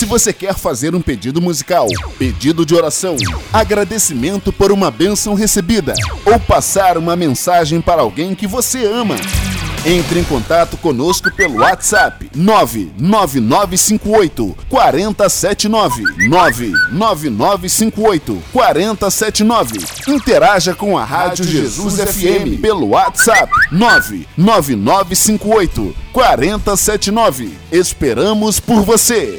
Se você quer fazer um pedido musical, pedido de oração, agradecimento por uma bênção recebida ou passar uma mensagem para alguém que você ama, entre em contato conosco pelo WhatsApp 99958 4079 99958 4079. Interaja com a Rádio Jesus FM pelo WhatsApp 99958 4079. Esperamos por você.